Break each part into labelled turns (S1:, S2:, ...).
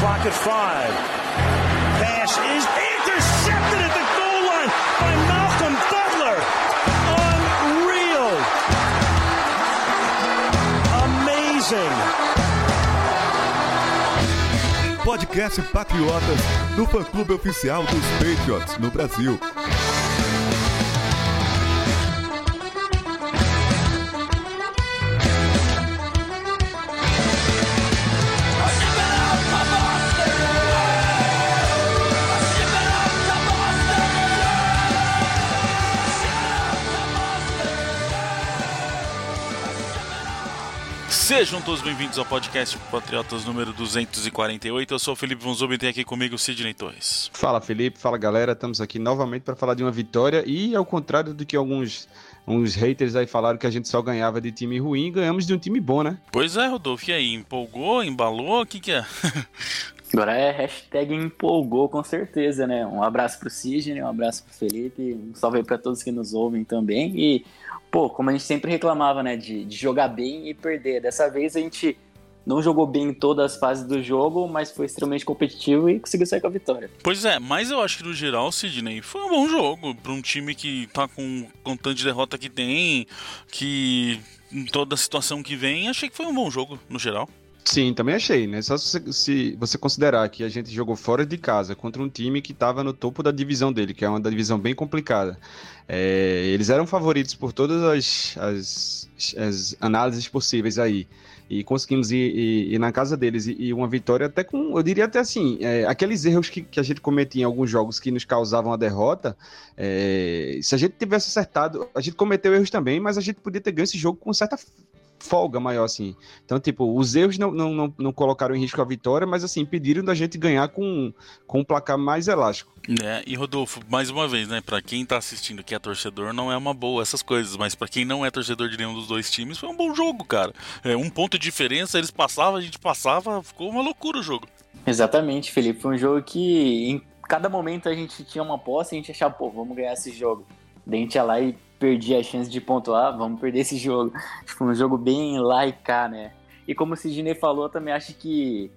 S1: clock at five. Pass is intercepted at the goal line by Malcolm Butler. Unreal. Amazing.
S2: Podcast Patriotas do fã-clube oficial dos Patriots no Brasil.
S3: Sejam todos bem-vindos ao podcast Patriotas número 248. Eu sou o Felipe Vonzubi e tem aqui comigo o Sidney Torres.
S4: Fala Felipe, fala galera, estamos aqui novamente para falar de uma vitória e ao contrário do que alguns uns haters aí falaram que a gente só ganhava de time ruim, ganhamos de um time bom, né?
S3: Pois é, Rodolfo, e aí, empolgou, embalou, o que que é?
S5: Agora é hashtag empolgou com certeza, né? Um abraço pro Sidney, um abraço pro Felipe, um salve aí pra todos que nos ouvem também e pô, como a gente sempre reclamava, né, de, de, jogar bem e perder. Dessa vez a gente não jogou bem em todas as fases do jogo, mas foi extremamente competitivo e conseguiu sair com a vitória.
S3: Pois é, mas eu acho que no geral, Sidney, foi um bom jogo para um time que tá com, com tanto de derrota que tem, que em toda a situação que vem, achei que foi um bom jogo no geral.
S4: Sim, também achei, né? Só se, se, você considerar que a gente jogou fora de casa contra um time que estava no topo da divisão dele, que é uma divisão bem complicada. É, eles eram favoritos por todas as, as, as, análises possíveis aí. E conseguimos ir, ir, ir na casa deles e, e, uma vitória até com, eu diria até assim, é, aqueles erros que, que, a gente cometia em alguns jogos que nos causavam a derrota, é, se a gente tivesse acertado, a gente cometeu erros também, mas a gente podia ter ganho esse jogo com certa folga maior, assim. Então, tipo, os erros não, não, não, não, colocaram em risco a vitória, mas, assim, pediram da gente ganhar com, com um placar mais elástico.
S3: É, e Rodolfo, mais uma vez, né, para quem tá assistindo que é torcedor, não é uma boa essas coisas, mas para quem não é torcedor de nenhum dos dois times, foi um bom jogo, cara. É, um ponto de diferença, eles passavam, a gente passava, ficou uma loucura o jogo.
S5: Exatamente, Felipe, foi um jogo que em cada momento a gente tinha uma posse e a gente achava, pô, vamos ganhar esse jogo. Daí a gente ia lá e perdi a chance de pontuar, vamos perder esse jogo. Foi um jogo bem lá e cá, né? E como o Sidney falou, também acho que,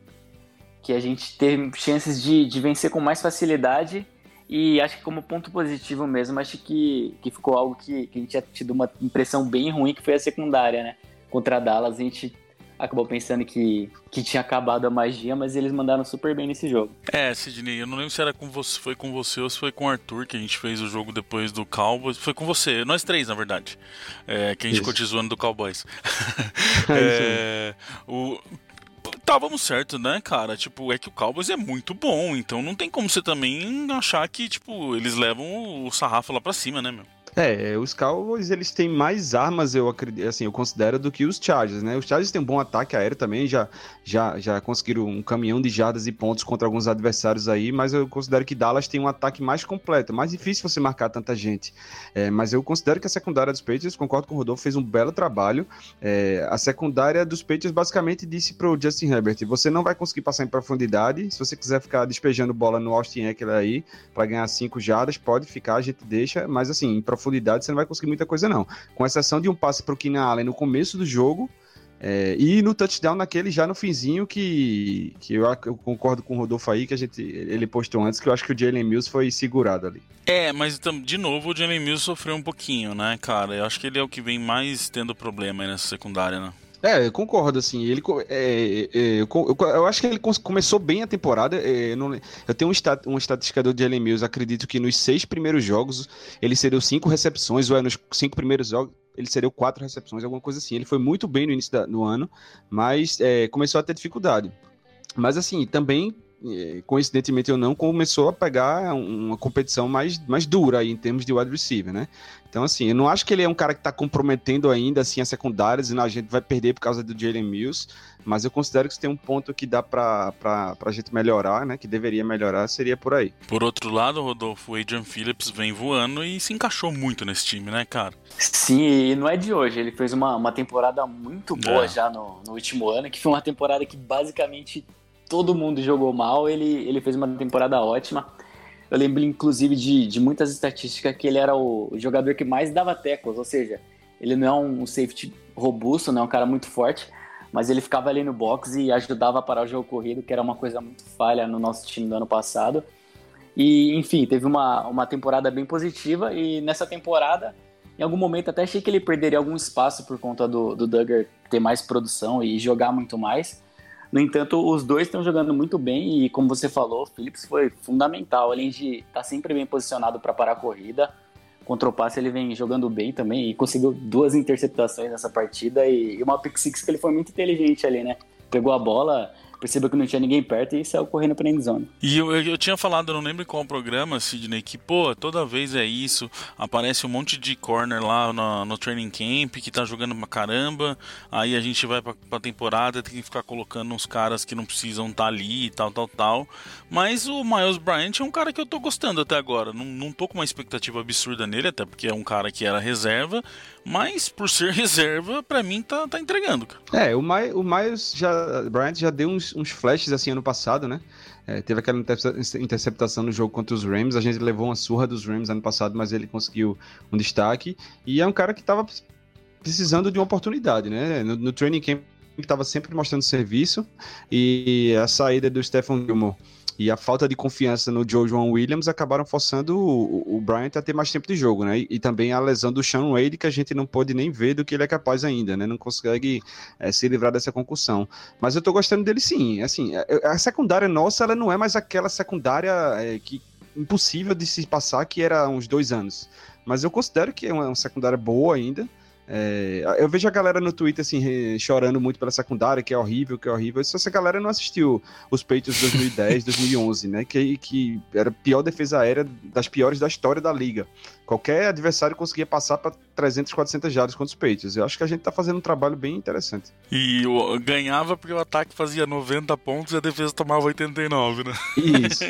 S5: que a gente teve chances de, de vencer com mais facilidade. E acho que como ponto positivo mesmo, acho que, que ficou algo que, que a gente tinha tido uma impressão bem ruim, que foi a secundária, né? Contra a Dallas, a gente acabou pensando que, que tinha acabado a magia, mas eles mandaram super bem nesse jogo.
S3: É, Sidney, eu não lembro se era com você, foi com você ou se foi com o Arthur que a gente fez o jogo depois do Cowboys. Foi com você, nós três, na verdade. É, que a gente ficou te zoando do Cowboys. é, o, távamos certo, né, cara? Tipo, é que o Cowboys é muito bom, então não tem como você também achar que, tipo, eles levam o sarrafo lá pra cima, né, meu?
S4: É, os Cowboys eles têm mais armas, eu acredito, assim, eu considero, do que os Chargers, né? Os Chargers têm um bom ataque aéreo também, já, já, já conseguiram um caminhão de jardas e pontos contra alguns adversários aí, mas eu considero que Dallas tem um ataque mais completo, mais difícil você marcar tanta gente. É, mas eu considero que a secundária dos Patriots, concordo com o Rodolfo, fez um belo trabalho. É, a secundária dos Patriots basicamente disse pro Justin Herbert: você não vai conseguir passar em profundidade, se você quiser ficar despejando bola no Austin Eckler aí para ganhar cinco jardas, pode ficar, a gente deixa, mas assim, em profundidade profundidade, você não vai conseguir muita coisa, não. Com exceção de um passe para o Keenan Allen no começo do jogo. É, e no touchdown naquele já no finzinho que, que eu, eu, concordo com o Rodolfo aí, que a gente, ele postou antes, que eu acho que o Jalen Mills foi segurado ali.
S3: É, mas de novo o Jalen Mills sofreu um pouquinho, né, cara? Eu acho que ele é o que vem mais tendo problema aí nessa secundária, né?
S4: É, eu concordo, assim, ele, é, é, eu, eu, eu, acho que ele começou bem a temporada, é, eu, não, eu tenho um, stat, um estatística do Jalen Mills, acredito que nos seis primeiros jogos ele cedeu cinco recepções, ou é, nos cinco primeiros jogos ele cedeu quatro recepções, alguma coisa assim, ele foi muito bem no início do ano, mas é, começou a ter dificuldade. Mas assim, também coincidentemente ou não, começou a pegar uma competição mais, mais dura aí em termos de wide receiver, né? Então, assim, eu não acho que ele é um cara que está comprometendo ainda assim as secundárias e a gente vai perder por causa do Jalen Mills, mas eu considero que se tem um ponto que dá para a gente melhorar, né? Que deveria melhorar, seria por aí.
S3: Por outro lado, Rodolfo, o Adrian Phillips vem voando e se encaixou muito nesse time, né, cara?
S5: Sim, e não é de hoje. Ele fez uma, uma temporada muito boa é. já no, no último ano, que foi uma temporada que basicamente todo mundo jogou mal, ele, ele fez uma temporada ótima. Eu lembro, inclusive, de, de muitas estatísticas que ele era o jogador que mais dava teclas, ou seja, ele não é um safety robusto, não é um cara muito forte, mas ele ficava ali no box e ajudava a parar o jogo corrido, que era uma coisa muito falha no nosso time do ano passado. E, enfim, teve uma, uma temporada bem positiva e nessa temporada, em algum momento até achei que ele perderia algum espaço por conta do, do Duggar ter mais produção e jogar muito mais. No entanto, os dois estão jogando muito bem e, como você falou, o Phillips foi fundamental, além de estar tá sempre bem posicionado para parar a corrida. Contra o passe ele vem jogando bem também e conseguiu duas interceptações nessa partida e uma pick six que ele foi muito inteligente ali, né? Pegou a bola, percebeu que não tinha ninguém perto e saiu correndo pra endzone.
S3: E eu, eu, tinha falado, eu não lembro qual programa, Sidney, que, pô, toda vez é isso, aparece um monte de corner lá no, no training camp que tá jogando pra caramba, aí a gente vai pra, pra temporada, tem que ficar colocando uns caras que não precisam estar tá ali e tal, tal, tal. Mas o Miles Bryant é um cara que eu tô gostando até agora, não, não tô com uma expectativa absurda nele, até porque é um cara que era reserva, mas por ser reserva, para mim tá, tá entregando.
S4: É, o, My, o Miles já, Bryant já deu uns, uns flashes assim ano passado, né? É, teve aquela interceptação no jogo contra os Rams. A gente levou uma surra dos Rams ano passado, mas ele conseguiu um destaque. E é um cara que estava precisando de uma oportunidade, né? No, no training camp estava sempre mostrando serviço e a saída do Stephen Gilmore e a falta de confiança no Joe João Williams acabaram forçando o, o Bryant a ter mais tempo de jogo, né? E, e, também a lesão do Sean Wade, que a gente não pode nem ver do que ele é capaz ainda, né? Não consegue é, se livrar dessa concussão. Mas eu tô gostando dele sim. Assim, a, a secundária nossa, ela não é mais aquela secundária é, que impossível de se passar que era uns dois anos. Mas eu considero que é uma, uma secundária boa ainda. É, eu vejo a galera no Twitter assim, chorando muito pela secundária, que é horrível, que é horrível. Só essa galera não assistiu os Patriots 2010, 2011, né? Que, que era a pior defesa aérea das piores da história da liga. Qualquer adversário conseguia passar para 300, 400 jardas contra os Patriots. Eu acho que a gente tá fazendo um trabalho bem interessante.
S3: E ganhava porque o ataque fazia 90 pontos e a defesa tomava 89, né?
S4: Isso.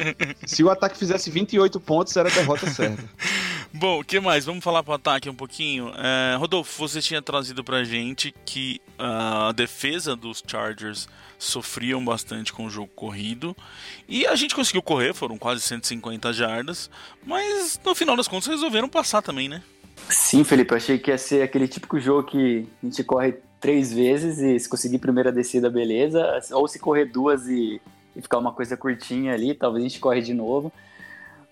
S4: Se o ataque fizesse 28 pontos, era a derrota certa.
S3: Bom, o que mais? Vamos falar pro ataque um pouquinho. É, Rodolfo, você tinha trazido pra gente que a defesa dos Chargers sofriam bastante com o jogo corrido. E a gente conseguiu correr, foram quase 150 jardas. Mas no final das contas resolveram passar também, né?
S5: Sim, Felipe, eu achei que ia ser aquele típico jogo que a gente corre três vezes e se conseguir primeira descida, beleza. Ou se correr duas e, e ficar uma coisa curtinha ali, talvez a gente corre de novo.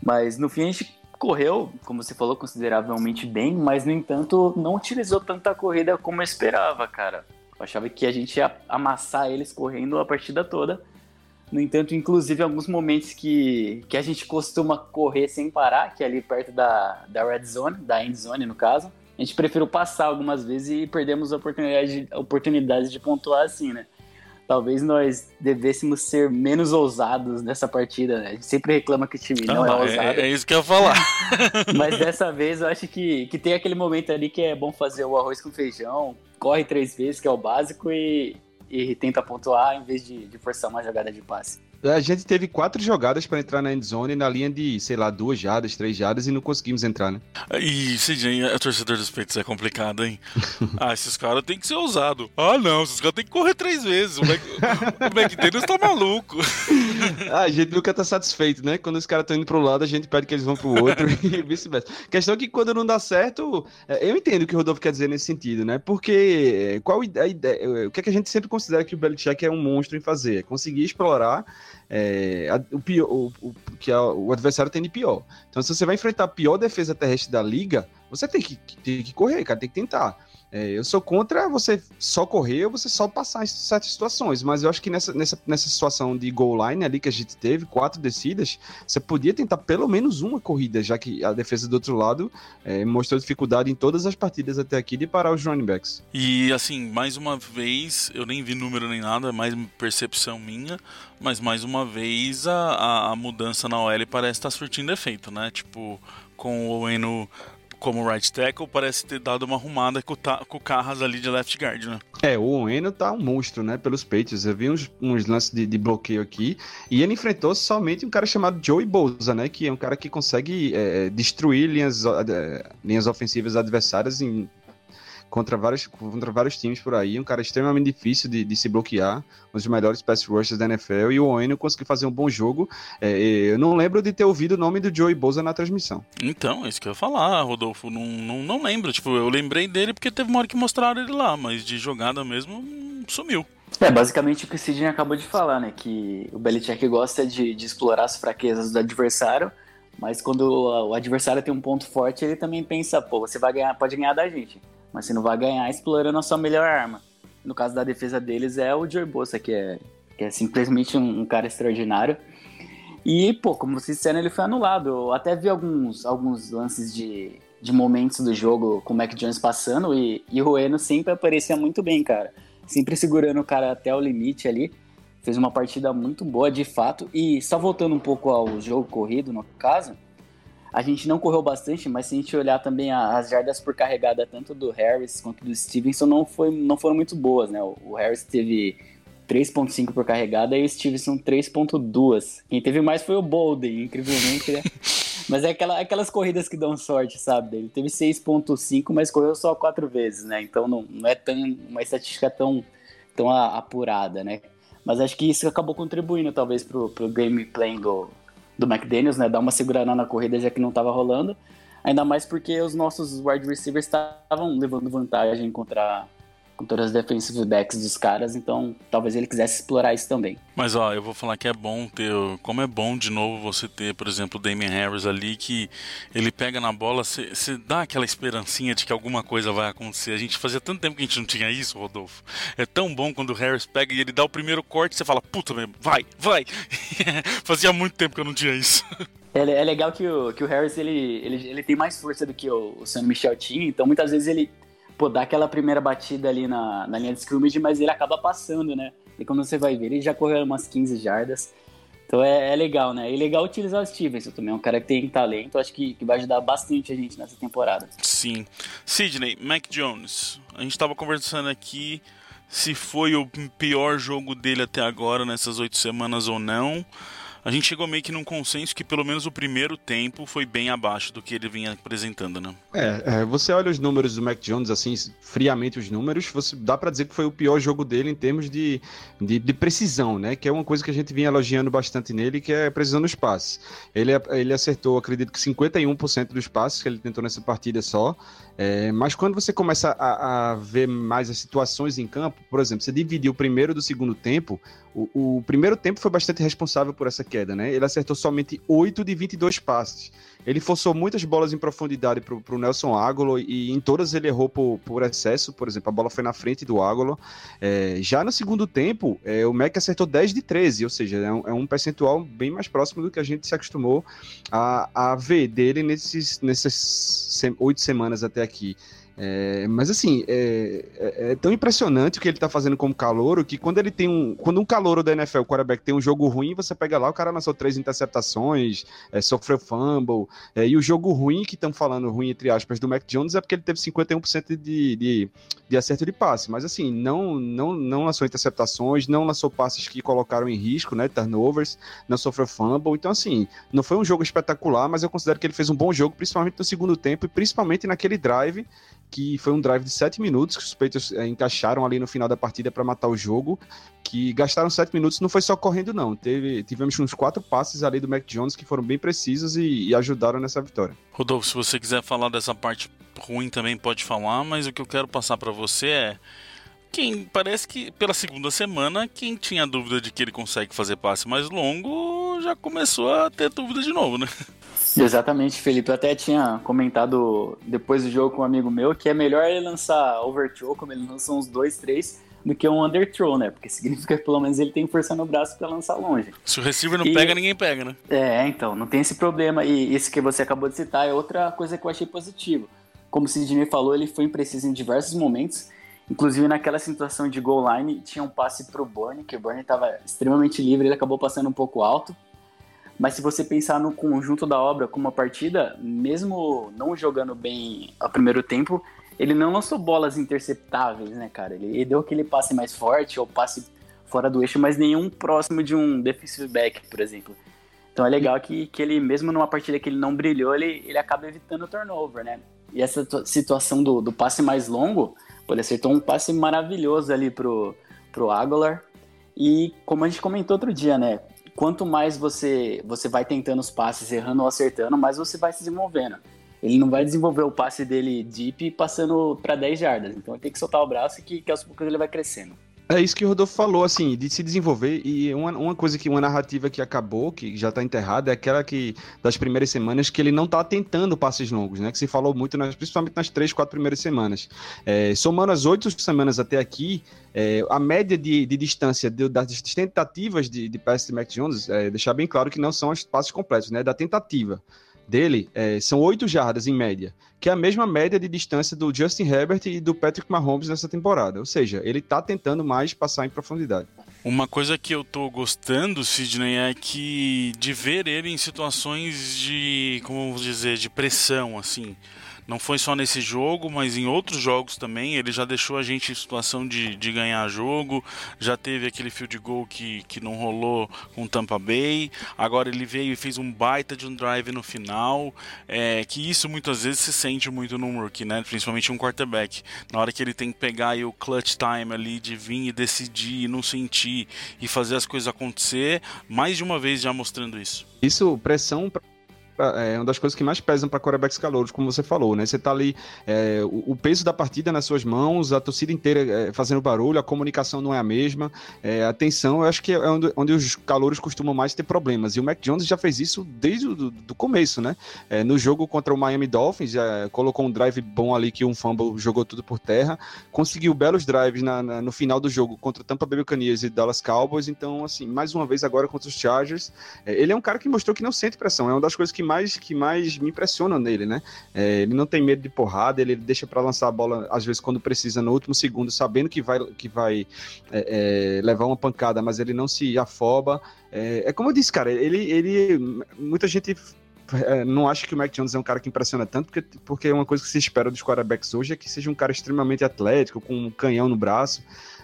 S5: Mas no fim a gente correu, como você falou, consideravelmente bem, mas no entanto não utilizou tanta corrida como eu esperava, cara. Eu achava que a gente ia amassar eles correndo a partida toda. No entanto, inclusive, alguns momentos que, que a gente costuma correr sem parar, que é ali perto da, da red zone, da end zone no caso, a gente preferiu passar algumas vezes e perdemos a oportunidade, a oportunidade de pontuar assim, né? Talvez nós devêssemos ser menos ousados nessa partida, né? A gente sempre reclama que o time não, não é, é ousado.
S3: É, é, isso que eu ia falar.
S5: Mas dessa vez eu acho que, que tem aquele momento ali que é bom fazer o arroz com feijão, corre três vezes, que é o básico, e, e tenta pontuar em vez de, de forçar uma jogada de passe.
S4: A gente teve quatro jogadas para entrar na endzone na linha de, sei lá, duas jadas, três jadas e não conseguimos entrar, né?
S3: E, CJ, a torcedor dos peitos é complicado, hein? ah, esses caras têm que ser ousados. Ah, não, esses caras têm que correr três vezes. O, Mac... o McDaniels tá maluco.
S4: ah, a gente nunca tá satisfeito, né? Quando os caras estão indo pro lado, a gente pede que eles vão pro outro e vice-versa. Questão é que quando não dá certo, é, eu entendo o que o Rodolfo quer dizer nesse sentido, né? Porque é, qual a ideia, o que, é que a gente sempre considera que o Belichick é um monstro em fazer? É conseguir explorar é, o, pior, o, o, que a, o adversário tem de pior. Então, se você vai enfrentar a pior defesa terrestre da liga, você tem que, tem que correr, cara, tem que tentar. É, eu sou contra você só correr ou você só passar em certas situações, mas eu acho que nessa, nessa, nessa situação de goal line ali que a gente teve, quatro descidas, você podia tentar pelo menos uma corrida, já que a defesa do outro lado é, mostrou dificuldade em todas as partidas até aqui de parar os running backs.
S3: E assim, mais uma vez, eu nem vi número nem nada, é mais percepção minha, mas mais uma vez a, a, a mudança na OL parece estar surtindo efeito, né? Tipo, com o Eno como right tackle, parece ter dado uma arrumada com, o Carras ali de left guard, né?
S4: É, o Oeno tá um monstro, né, pelos peitos. Eu vi uns, uns lances de, de, bloqueio aqui e ele enfrentou somente um cara chamado Joey Bosa, né, que é um cara que consegue é, destruir linhas, é, linhas ofensivas adversárias em contra vários, contra vários times por aí, um cara extremamente difícil de, de se bloquear, um dos melhores pass rushers da NFL, e o Owen conseguiu fazer um bom jogo. É, eu não lembro de ter ouvido o nome do Joey Bosa na transmissão.
S3: Então, é isso que eu ia falar, Rodolfo. Não, não, não lembro. Tipo, eu lembrei dele porque teve uma hora que mostraram ele lá, mas de jogada mesmo sumiu.
S5: É, basicamente o que o Sidney acabou de falar, né? Que o Belichick gosta de, de explorar as fraquezas do adversário, mas quando o, o, adversário tem um ponto forte, ele também pensa, pô, você vai ganhar, pode ganhar da gente, mas você não vai ganhar explorando a sua melhor arma. No caso da defesa deles é o Joey que é, que é simplesmente um, um cara extraordinário. E, pô, como vocês disseram, ele foi anulado. Eu até vi alguns, alguns lances de, de momentos do jogo com o Mac Jones passando e, e o Eno sempre aparecia muito bem, cara. Sempre segurando o cara até o limite ali. Fez uma partida muito boa, de fato. E só voltando um pouco ao jogo corrido, no caso, a gente não correu bastante, mas se a gente olhar também as jardas por carregada, tanto do Harris quanto do Stevenson, não, foi, não foram muito boas, né? O Harris teve 3.5 por carregada e o Stevenson 3.2. Quem teve mais foi o Bolden, incrivelmente, né? mas é aquela, aquelas corridas que dão sorte, sabe? Ele teve 6.5, mas correu só quatro vezes, né? Então não, não é tão, uma estatística tão, tão apurada, né? Mas acho que isso acabou contribuindo, talvez, pro, pro gameplay do, do McDaniels, né? Dar uma segurada na corrida já que não estava rolando. Ainda mais porque os nossos wide receivers estavam levando vantagem contra com todas as defensive backs dos caras, então talvez ele quisesse explorar isso também.
S3: Mas ó, eu vou falar que é bom ter, como é bom de novo você ter, por exemplo, o Damien Harris ali, que ele pega na bola, você dá aquela esperancinha de que alguma coisa vai acontecer. A gente fazia tanto tempo que a gente não tinha isso, Rodolfo. É tão bom quando o Harris pega e ele dá o primeiro corte, você fala, puta, vai, vai. fazia muito tempo que eu não tinha isso.
S5: É, é, legal que o, que o Harris ele, ele, ele tem mais força do que o, o Sam Michel tinha, então muitas vezes ele pô, dá aquela primeira batida ali na, na linha de scrimmage, mas ele acaba passando, né? E quando você vai ver, ele já correu umas 15 jardas. Então é, é legal, né? E legal utilizar o Stevenson também, é um cara que tem talento, acho que, que vai ajudar bastante a gente nessa temporada.
S3: Sim. Sidney, Mac Jones, a gente estava conversando aqui se foi o pior jogo dele até agora nessas oito semanas ou não a gente chegou meio que num consenso que pelo menos o primeiro tempo foi bem abaixo do que ele vinha apresentando, né?
S4: É, é você olha os números do Mac Jones, assim, friamente os números, você dá para dizer que foi o pior jogo dele em termos de, de, de, precisão, né? Que é uma coisa que a gente vinha elogiando bastante nele, que é precisão nos passes. Ele, ele acertou, acredito que 51% dos passes que ele tentou nessa partida só, é, mas quando você começa a, a, ver mais as situações em campo, por exemplo, você dividiu o primeiro do segundo tempo, o, o, primeiro tempo foi bastante responsável por essa queda, né? Ele acertou somente 8 de 22 passes. Ele forçou muitas bolas em profundidade para o Nelson Ágolo e em todas ele errou por, por, excesso. Por exemplo, a bola foi na frente do Ágolo. É, já no segundo tempo, é, o Mac acertou 10 de 13, ou seja, é um, é um, percentual bem mais próximo do que a gente se acostumou a, a ver dele nesses, nessas oito semanas até aqui. É, mas assim, é, é, é, tão impressionante o que ele tá fazendo como calouro que quando ele tem um. Quando um calouro da NFL, o quarterback, tem um jogo ruim, você pega lá, o cara lançou três interceptações, é, sofreu fumble. É, e o jogo ruim, que estão falando ruim, entre aspas, do Mac Jones, é porque ele teve 51% de, de, de acerto de passe. Mas assim, não, não, não lançou interceptações, não lançou passes que colocaram em risco, né? Turnovers, não sofreu fumble. Então, assim, não foi um jogo espetacular, mas eu considero que ele fez um bom jogo, principalmente no segundo tempo e principalmente naquele drive que foi um drive de 7 minutos que os Patriots é, encaixaram ali no final da partida para matar o jogo, que gastaram 7 minutos, não foi só correndo não, teve, tivemos uns quatro passes ali do Mac Jones que foram bem precisos e, e ajudaram nessa vitória.
S3: Rodolfo, se você quiser falar dessa parte ruim também pode falar, mas o que eu quero passar para você é quem parece que pela segunda semana quem tinha dúvida de que ele consegue fazer passe mais longo já começou a ter dúvida de novo, né?
S5: Exatamente, Felipe. Eu até tinha comentado depois do jogo com um amigo meu que é melhor ele lançar overthrow, como ele lançou uns dois, três, do que um underthrow, né? Porque significa que pelo menos ele tem força no braço para lançar longe.
S3: Se o receiver não e... pega, ninguém pega, né?
S5: É, então, não tem esse problema. E isso que você acabou de citar é outra coisa que eu achei positivo. Como o Sidney falou, ele foi impreciso em diversos momentos. Inclusive naquela situação de goal line, tinha um passe pro Burnie, que o Burnie estava extremamente livre, ele acabou passando um pouco alto. Mas se você pensar no conjunto da obra como uma partida, mesmo não jogando bem ao primeiro tempo, ele não lançou bolas interceptáveis, né, cara? Ele, ele deu aquele passe mais forte ou passe fora do eixo, mas nenhum próximo de um defensive back, por exemplo. Então é legal que, que ele, mesmo numa partida que ele não brilhou, ele, ele acaba evitando o turnover, né? E essa situação do, do passe mais longo, pô, ele acertou um passe maravilhoso ali pro, pro Aguilar. E como a gente comentou outro dia, né? Quanto mais você, você vai tentando os passes, errando ou acertando, mais você vai se desenvolvendo. Ele não vai desenvolver o passe dele deep passando para 10 jardas. Então ele tem que soltar o braço e que, que aos poucos ele vai crescendo.
S4: É isso que o Rodolfo falou, assim, de se desenvolver. E uma, uma coisa que, uma narrativa que acabou, que já está enterrada, é aquela que, das primeiras semanas, que ele não está tentando passes longos, né? Que se falou muito, nas, principalmente nas três, quatro primeiras semanas. É, somando as oito semanas até aqui, é, a média de, de distância de, das tentativas de, de passe de Mac Jones, é, deixar bem claro que não são os passes completos, né? Da tentativa dele é, são oito jardas em média, que é a mesma média de distância do Justin Herbert e do Patrick Mahomes nessa temporada. Ou seja, ele está tentando mais passar em profundidade.
S3: Uma coisa que eu tô gostando, Sidney, é que de ver ele em situações de, como vamos dizer, de pressão, assim. Não foi só nesse jogo, mas em outros jogos também. Ele já deixou a gente em situação de, de ganhar jogo. Já teve aquele field goal que, que não rolou com Tampa Bay. Agora ele veio e fez um baita de um drive no final. É, que isso muitas vezes se sente muito no rookie, né? Principalmente um quarterback. Na hora que ele tem que pegar o clutch time ali de vir e decidir, e não sentir e fazer as coisas acontecer. Mais de uma vez já mostrando isso.
S4: Isso, pressão é uma das coisas que mais pesam para quarterbacks calouros, como você falou, né? Você tá ali, é, o, o, peso da partida nas suas mãos, a torcida inteira é, fazendo barulho, a comunicação não é a mesma, é, a tensão, eu acho que é onde, onde, os calouros costumam mais ter problemas. E o Mac Jones já fez isso desde o do, do começo, né? É, no jogo contra o Miami Dolphins, já colocou um drive bom ali que um fumble jogou tudo por terra, conseguiu belos drives na, na, no final do jogo contra Tampa Bay Buccaneers e Dallas Cowboys, então, assim, mais uma vez agora contra os Chargers, é, ele é um cara que mostrou que não sente pressão, é uma das coisas que mais, que mais me impressionam nele, né? É, ele não tem medo de porrada, ele deixa para lançar a bola, às vezes, quando precisa, no último segundo, sabendo que vai, que vai é, é, levar uma pancada, mas ele não se afoba. É, é como eu disse, cara, ele, ele muita gente é, não acho que o Mac Jones é um cara que impressiona tanto, porque, porque uma coisa que se espera dos quarterbacks hoje é que seja um cara extremamente atlético, com um canhão no braço.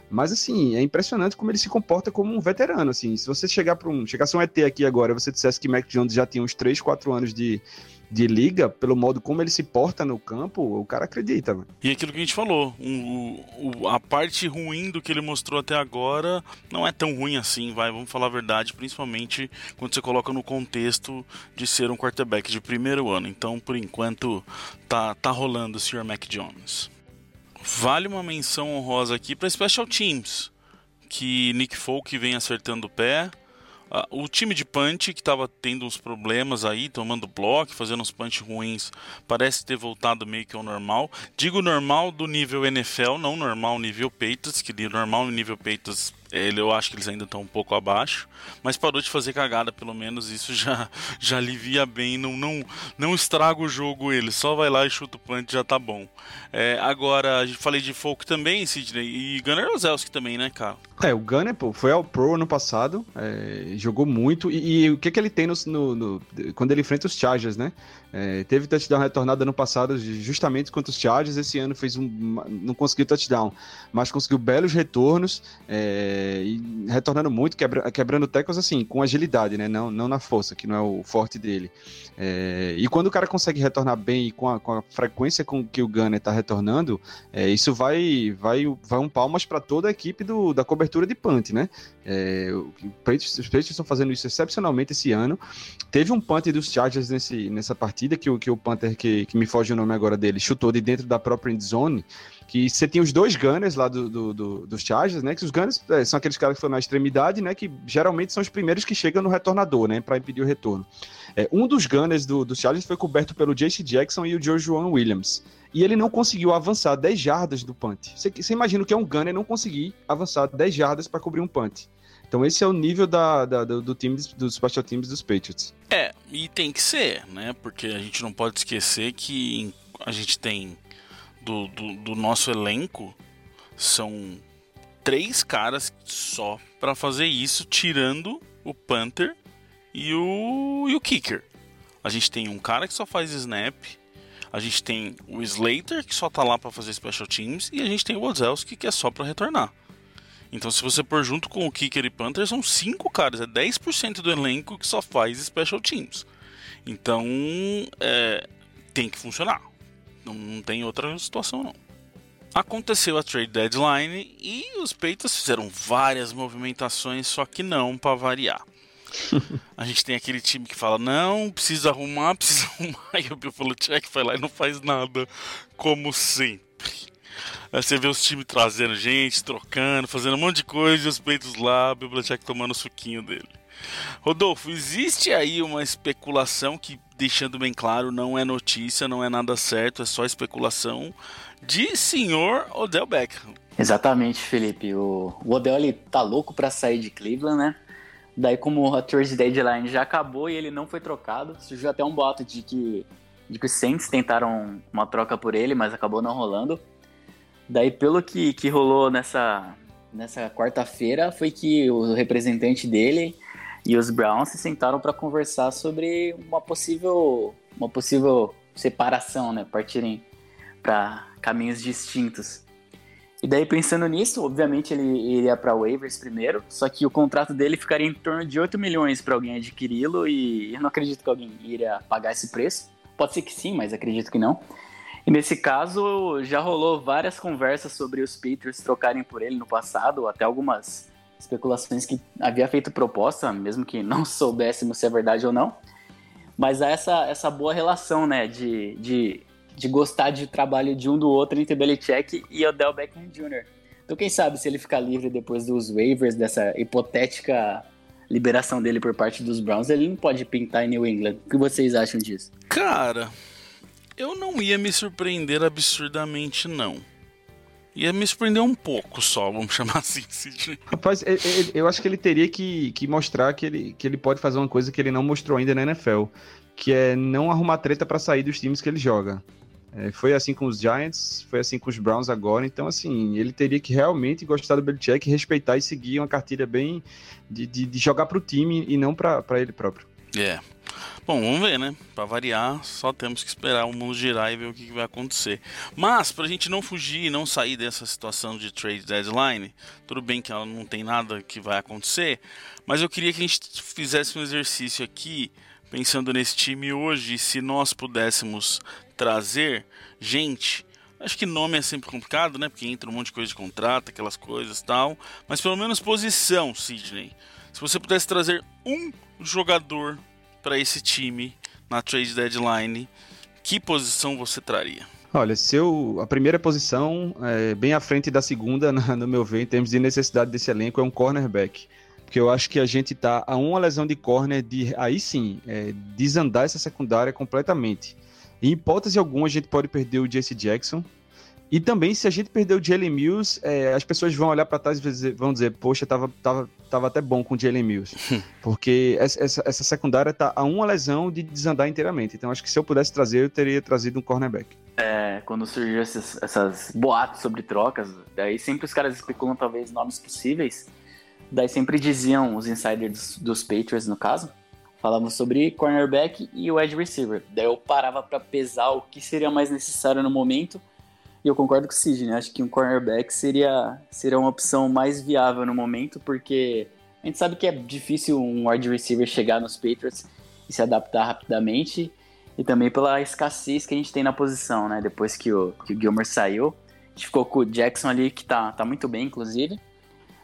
S4: Mas assim, é impressionante como ele se comporta como um veterano, assim. Se você chegar para um, chegasse um ET aqui agora, você dissesse que Mac Jones já tinha uns 3, 4 anos de, de liga, pelo modo como ele se porta no campo, o cara acredita, mano.
S3: E aquilo que a gente falou, o, a parte ruim do que ele mostrou até agora não é tão ruim assim, vai, vamos falar a verdade, principalmente quando você coloca no contexto de ser um quarterback de primeiro ano. Então, por enquanto, tá, tá rolando o Sr. Mac Jones. Vale uma menção honrosa aqui para Special Teams, que Nick Folk vem acertando o pé. Uh, o time de punch, que estava tendo uns problemas aí, tomando bloco, fazendo uns punch ruins, parece ter voltado meio que ao normal. Digo normal do nível NFL, não normal nível Peitas, que normal no nível Peitas ele, eu acho que eles ainda estão um pouco abaixo, mas parou de fazer cagada, pelo menos isso já, já alivia bem, não, não, não estraga o jogo ele, só vai lá e chuta o punch já tá bom. É, agora, falei de Folk também, Sidney, e Gunnar Ozelski também, né, cara?
S4: É, o Gunner, pô, foi ao Pro ano passado, é, jogou muito, e, e, o que que ele tem no, no, no, quando ele enfrenta os Chargers, né? É, teve touchdown retornado ano passado justamente contra os Chargers, esse ano fez um, não conseguiu touchdown, mas conseguiu belos retornos, é, e retornando muito, quebra, quebrando tecos assim, com agilidade, né? Não, não na força, que não é o forte dele. É, e quando o cara consegue retornar bem e com a, com a frequência com que o Gunner está retornando, é, isso vai, vai, vai um palmas para toda a equipe do, da cobertura de punt, né? É, os Patriots estão fazendo isso excepcionalmente esse ano. Teve um punt dos Chargers nesse, nessa partida, que o, que o Panther, que, que me foge o nome agora dele, chutou de dentro da própria zone, que você tinha os dois gunners lá do, do, do, dos Chargers, né? Que os gunners é, são aqueles caras que foram na extremidade, né? Que geralmente são os primeiros que chegam no retornador, né? Para impedir o retorno. É, um dos gunners do, dos Chargers foi coberto pelo Jace Jackson e o George Williams e ele não conseguiu avançar 10 jardas do punt. Você imagina o que é um gunner não conseguir avançar 10 jardas para cobrir um punt. Então esse é o nível da, da do, do, time dos special teams dos Patriots.
S3: É, e tem que ser, né? Porque a gente não pode esquecer que a gente tem do, do, do nosso elenco são três caras só para fazer isso, tirando o punter e o, e o kicker. A gente tem um cara que só faz snap, a gente tem o Slater, que só tá lá para fazer special teams, e a gente tem o Ozelski, que é só para retornar. Então, se você pôr junto com o Kicker e Panther, são cinco caras, é 10% do elenco que só faz special teams. Então, é, tem que funcionar. Não, não tem outra situação, não. Aconteceu a trade deadline e os Peitos fizeram várias movimentações, só que não para variar. a gente tem aquele time que fala, não, precisa arrumar, precisa arrumar. E o Bill Belichick vai lá e não faz nada, como sempre. Aí você vê os times trazendo gente, trocando, fazendo um monte de coisa e os peitos lá, o Bibliotech tomando o suquinho dele. Rodolfo, existe aí uma especulação que, deixando bem claro, não é notícia, não é nada certo, é só especulação de senhor Odell Beckham.
S5: Exatamente, Felipe. O, o Odell ele tá louco para sair de Cleveland, né? Daí, como a Thursday Deadline já acabou e ele não foi trocado, surgiu até um boato de que, de que os Saints tentaram uma troca por ele, mas acabou não rolando. Daí, pelo que, que rolou nessa, nessa quarta-feira, foi que o representante dele e os Browns se sentaram para conversar sobre uma possível, uma possível separação, né? Partirem para caminhos distintos. E daí, pensando nisso, obviamente ele iria para waivers primeiro, só que o contrato dele ficaria em torno de 8 milhões para alguém adquiri-lo e eu não acredito que alguém iria pagar esse preço. Pode ser que sim, mas acredito que não. E nesse caso, já rolou várias conversas sobre os Patriots trocarem por ele no passado, até algumas especulações que havia feito proposta, mesmo que não soubéssemos se é verdade ou não. Mas há essa, essa boa relação, né, de, de de gostar de trabalho de um do outro entre Belichick e Odell Beckham Jr. Então quem sabe se ele ficar livre depois dos waivers, dessa hipotética liberação dele por parte dos Browns, ele não pode pintar em New England. O que vocês acham disso?
S3: Cara, eu não ia me surpreender absurdamente, não. Ia me surpreender um pouco só, vamos chamar assim.
S4: Rapaz, eu acho que ele teria que, que mostrar que ele, que ele pode fazer uma coisa que ele não mostrou ainda na NFL, que é não arrumar treta para sair dos times que ele joga. É, foi assim com os Giants, foi assim com os Browns agora. Então, assim, ele teria que realmente gostar do Belichick, respeitar e seguir uma cartilha bem de, de, de jogar para o time e não para ele próprio.
S3: É. Bom, vamos ver, né? Para variar, só temos que esperar o mundo girar e ver o que, vai acontecer. Mas, para a gente não fugir e não sair dessa situação de trade deadline, tudo bem que ela não tem nada que vai acontecer, mas eu queria que a gente fizesse um exercício aqui, pensando nesse time hoje, se nós pudéssemos trazer gente. Acho que nome é sempre complicado, né? Porque entra um monte de coisa de contrato, aquelas coisas tal. Mas pelo menos posição, Sidney. Se você pudesse trazer um jogador para esse time na trade deadline, que posição você traria?
S4: Olha, se a primeira posição, é, bem à frente da segunda, no meu ver, em termos de necessidade desse elenco, é um cornerback. Porque eu acho que a gente tá a uma lesão de corner de, aí sim, é, desandar essa secundária completamente. Em hipótese alguma, a gente pode perder o Jesse Jackson. E também, se a gente perder o Jalen Mills, é, as pessoas vão olhar para trás e vão dizer: Poxa, tava, tava, tava até bom com o Jalen Mills. Porque essa, essa, essa, secundária tá a uma lesão de desandar inteiramente. Então, acho que se eu pudesse trazer, eu teria trazido um cornerback.
S5: É, quando surgiu esses, essas boatos sobre trocas, daí sempre os caras especulam, talvez, nomes possíveis. Daí sempre diziam, os insiders dos, dos Patriots, no caso, Falamos sobre cornerback e o wide receiver. Daí eu parava para pesar o que seria mais necessário no momento. E eu concordo com o Sidney. Acho que um cornerback seria, seria uma opção mais viável no momento, porque a gente sabe que é difícil um wide receiver chegar nos Patriots e se adaptar rapidamente. E também pela escassez que a gente tem na posição, né? Depois que o, que o Gilmer saiu. A gente ficou com o Jackson ali, que tá, tá muito bem, inclusive.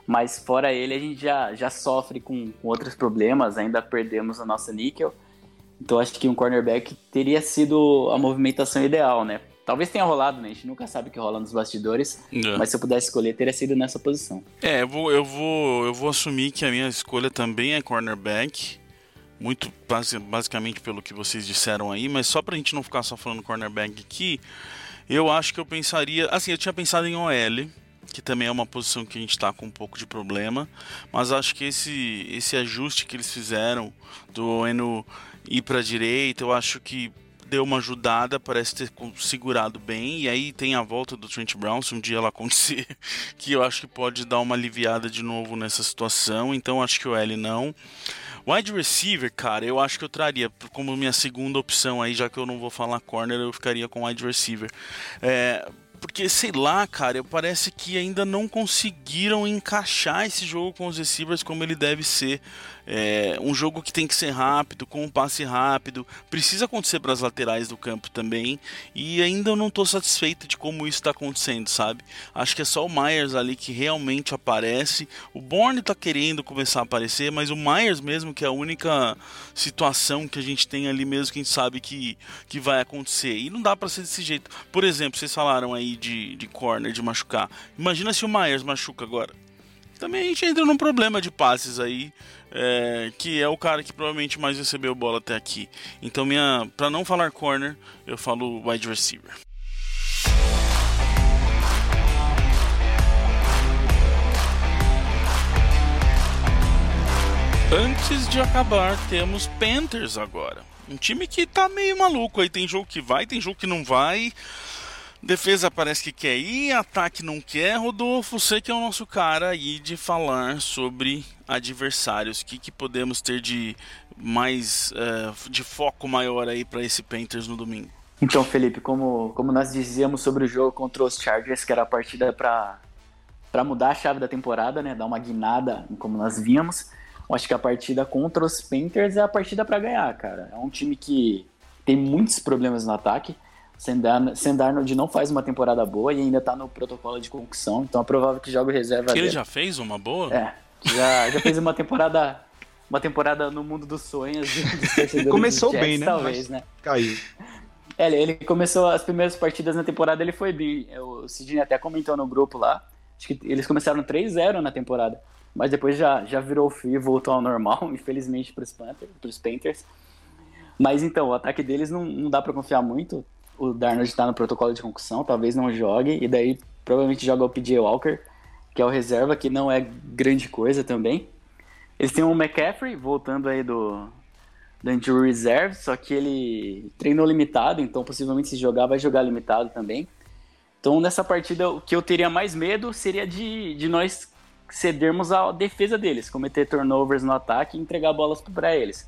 S5: Mas fora ele, a gente já, já sofre com, com outros problemas, ainda perdemos a nossa níquel. Então acho que um cornerback teria sido a movimentação ideal, né? Talvez tenha rolado, né? A gente nunca sabe o que rola nos bastidores. É. Mas se eu pudesse escolher, teria sido nessa posição.
S3: É, eu vou, eu vou, eu vou assumir que a minha escolha também é cornerback. Muito basicamente pelo que vocês disseram aí, mas só pra gente não ficar só falando cornerback aqui, eu acho que eu pensaria. Assim, eu tinha pensado em OL que também é uma posição que a gente está com um pouco de problema, mas acho que esse, esse ajuste que eles fizeram do Eno ir para a direita, eu acho que deu uma ajudada, parece ter segurado bem, e aí tem a volta do Trent Brown, se um dia ela acontecer, que eu acho que pode dar uma aliviada de novo nessa situação, então acho que o L não. Wide receiver, cara, eu acho que eu traria como minha segunda opção aí, já que eu não vou falar corner, eu ficaria com wide receiver. É, porque, sei lá, cara, parece que ainda não conseguiram encaixar esse jogo com os receivers como ele deve ser. É um jogo que tem que ser rápido, com um passe rápido, precisa acontecer para as laterais do campo também. E ainda eu não estou satisfeito de como isso está acontecendo, sabe? Acho que é só o Myers ali que realmente aparece. O Bourne está querendo começar a aparecer, mas o Myers mesmo que é a única situação que a gente tem ali mesmo que a gente sabe que, que vai acontecer. E não dá para ser desse jeito. Por exemplo, vocês falaram aí de, de corner, de machucar. Imagina se o Myers machuca agora. Também a gente entra num problema de passes aí, é, que é o cara que provavelmente mais recebeu bola até aqui. Então, minha, para não falar corner, eu falo wide receiver. Antes de acabar, temos Panthers agora. Um time que tá meio maluco aí. Tem jogo que vai, tem jogo que não vai. Defesa parece que quer ir, ataque não quer. Rodolfo, você que é o nosso cara aí de falar sobre adversários. O que, que podemos ter de mais uh, de foco maior aí para esse Panthers no domingo?
S5: Então, Felipe, como, como nós dizíamos sobre o jogo contra os Chargers, que era a partida para mudar a chave da temporada, né? Dar uma guinada em como nós víamos. Eu acho que a partida contra os Panthers é a partida para ganhar, cara. É um time que tem muitos problemas no ataque. Sam Darnold não faz uma temporada boa e ainda tá no protocolo de concussão, então é provável que jogue reserva
S3: que
S5: Ele
S3: já fez uma boa?
S5: É, já, já fez uma temporada uma temporada no mundo dos sonhos
S4: dos Começou Jets, bem, né?
S5: Talvez, Mas né?
S4: Caiu.
S5: É, ele, começou as primeiras partidas na temporada, ele foi bem. O Sidney até comentou no grupo lá. Acho que eles começaram 3-0 na temporada mas depois já, já virou frio e voltou ao normal, infelizmente, para os Panthers. Mas então, o ataque deles não, não dá para confiar muito. O Darnold está no protocolo de concussão, talvez não jogue, e daí provavelmente joga o PJ Walker, que é o reserva, que não é grande coisa também. Eles têm o McCaffrey, voltando aí do, do Injury Reserve, só que ele treinou limitado, então possivelmente se jogar, vai jogar limitado também. Então nessa partida, o que eu teria mais medo seria de, de nós cedermos a defesa deles, cometer turnovers no ataque e entregar bolas para eles.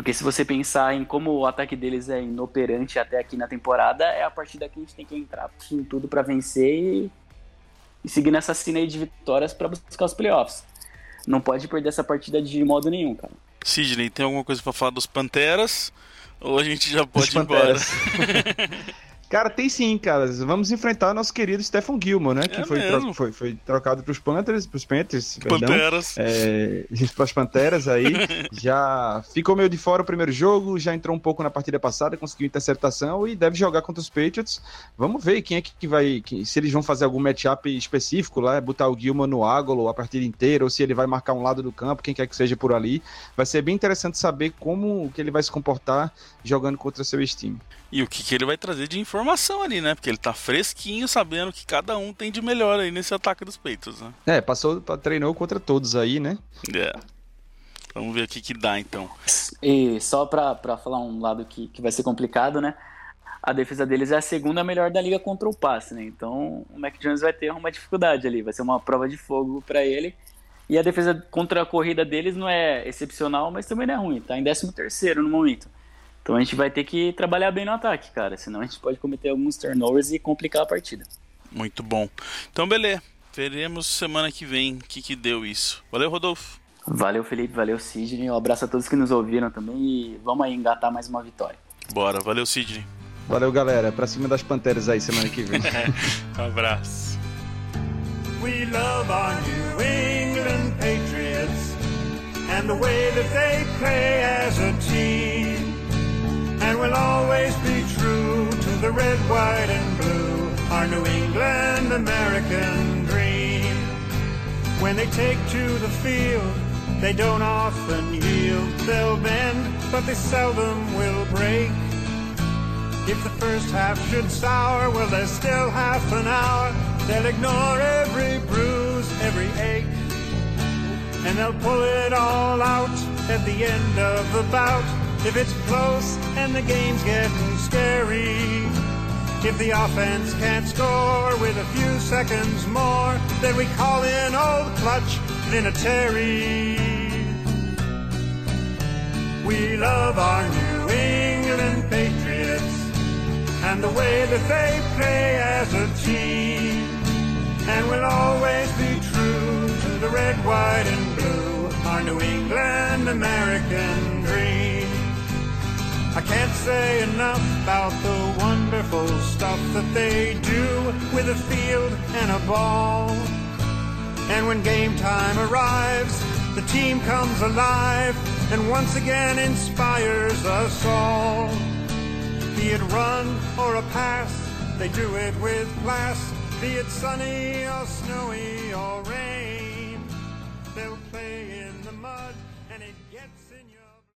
S5: Porque se você pensar em como o ataque deles é inoperante até aqui na temporada, é a partir daqui a gente tem que entrar com tudo para vencer e, e, seguir nessa cena aí de vitórias para buscar os playoffs. Não pode perder essa partida de modo nenhum, cara.
S3: Sidney, tem alguma coisa para falar dos Panteras? Ou a gente já pode ir embora?
S4: Cara, tem sim, cara. Vamos enfrentar nosso querido Stephen Gilmore, né? Que é foi, tro foi, foi, trocado pros Panthers, pros Panthers,
S3: Panteras.
S4: É, pras Panteras aí. já ficou meio de fora o primeiro jogo, já entrou um pouco na partida passada, conseguiu interceptação e deve jogar contra os Patriots. Vamos ver quem é que vai. se eles vão fazer algum matchup específico lá, botar o Gilmore no ágolo a partida inteira, ou se ele vai marcar um lado do campo, quem quer que seja por ali. Vai ser bem interessante saber como que ele vai se comportar jogando contra seu time.
S3: E o que, que ele vai trazer de informação ali, né? Porque ele tá fresquinho, sabendo que cada um tem de melhor aí nesse ataque dos peitos, né?
S4: É, passou, treinou contra todos aí, né?
S3: É. Vamos ver o que, que dá então.
S5: E só pra, pra falar um lado que, que vai ser complicado, né? A defesa deles é a segunda melhor da liga contra o passe, né? Então o Mac Jones vai ter uma dificuldade ali, vai ser uma prova de fogo para ele. E a defesa contra a corrida deles não é excepcional, mas também não é ruim, tá em 13 terceiro no momento. Então a gente vai ter que trabalhar bem no ataque, cara. Senão a gente pode cometer alguns turnovers e complicar a partida.
S3: Muito bom. Então, beleza. Veremos semana que vem o que, que deu isso. Valeu, Rodolfo.
S5: Valeu, Felipe. Valeu, Sidney. Um abraço a todos que nos ouviram também. E vamos aí engatar mais uma vitória.
S3: Bora. Valeu, Sidney.
S4: Valeu, galera. Pra cima das Panteras aí semana que vem.
S3: um abraço.
S1: We love our New England Patriots and the way that they play as a team. And we'll always be true to the red, white, and blue, our New England American dream. When they take to the field, they don't often yield. They'll bend, but they seldom will break. If the first half should sour, well, there's still half an hour. They'll ignore every bruise, every ache. And they'll pull it all out at the end of the bout if it's close and the game's getting scary. If the offense can't score with a few seconds more, then we call in old clutch Vinatieri. We love our New England Patriots and the way that they play as a team. And we'll always be true to the red, white, and blue, our New England American. I can't say enough about the wonderful stuff that they do with a field and a ball. And when game time arrives, the team comes alive and once again inspires us all. Be it run or a pass, they do it with class. Be it sunny or snowy or rain,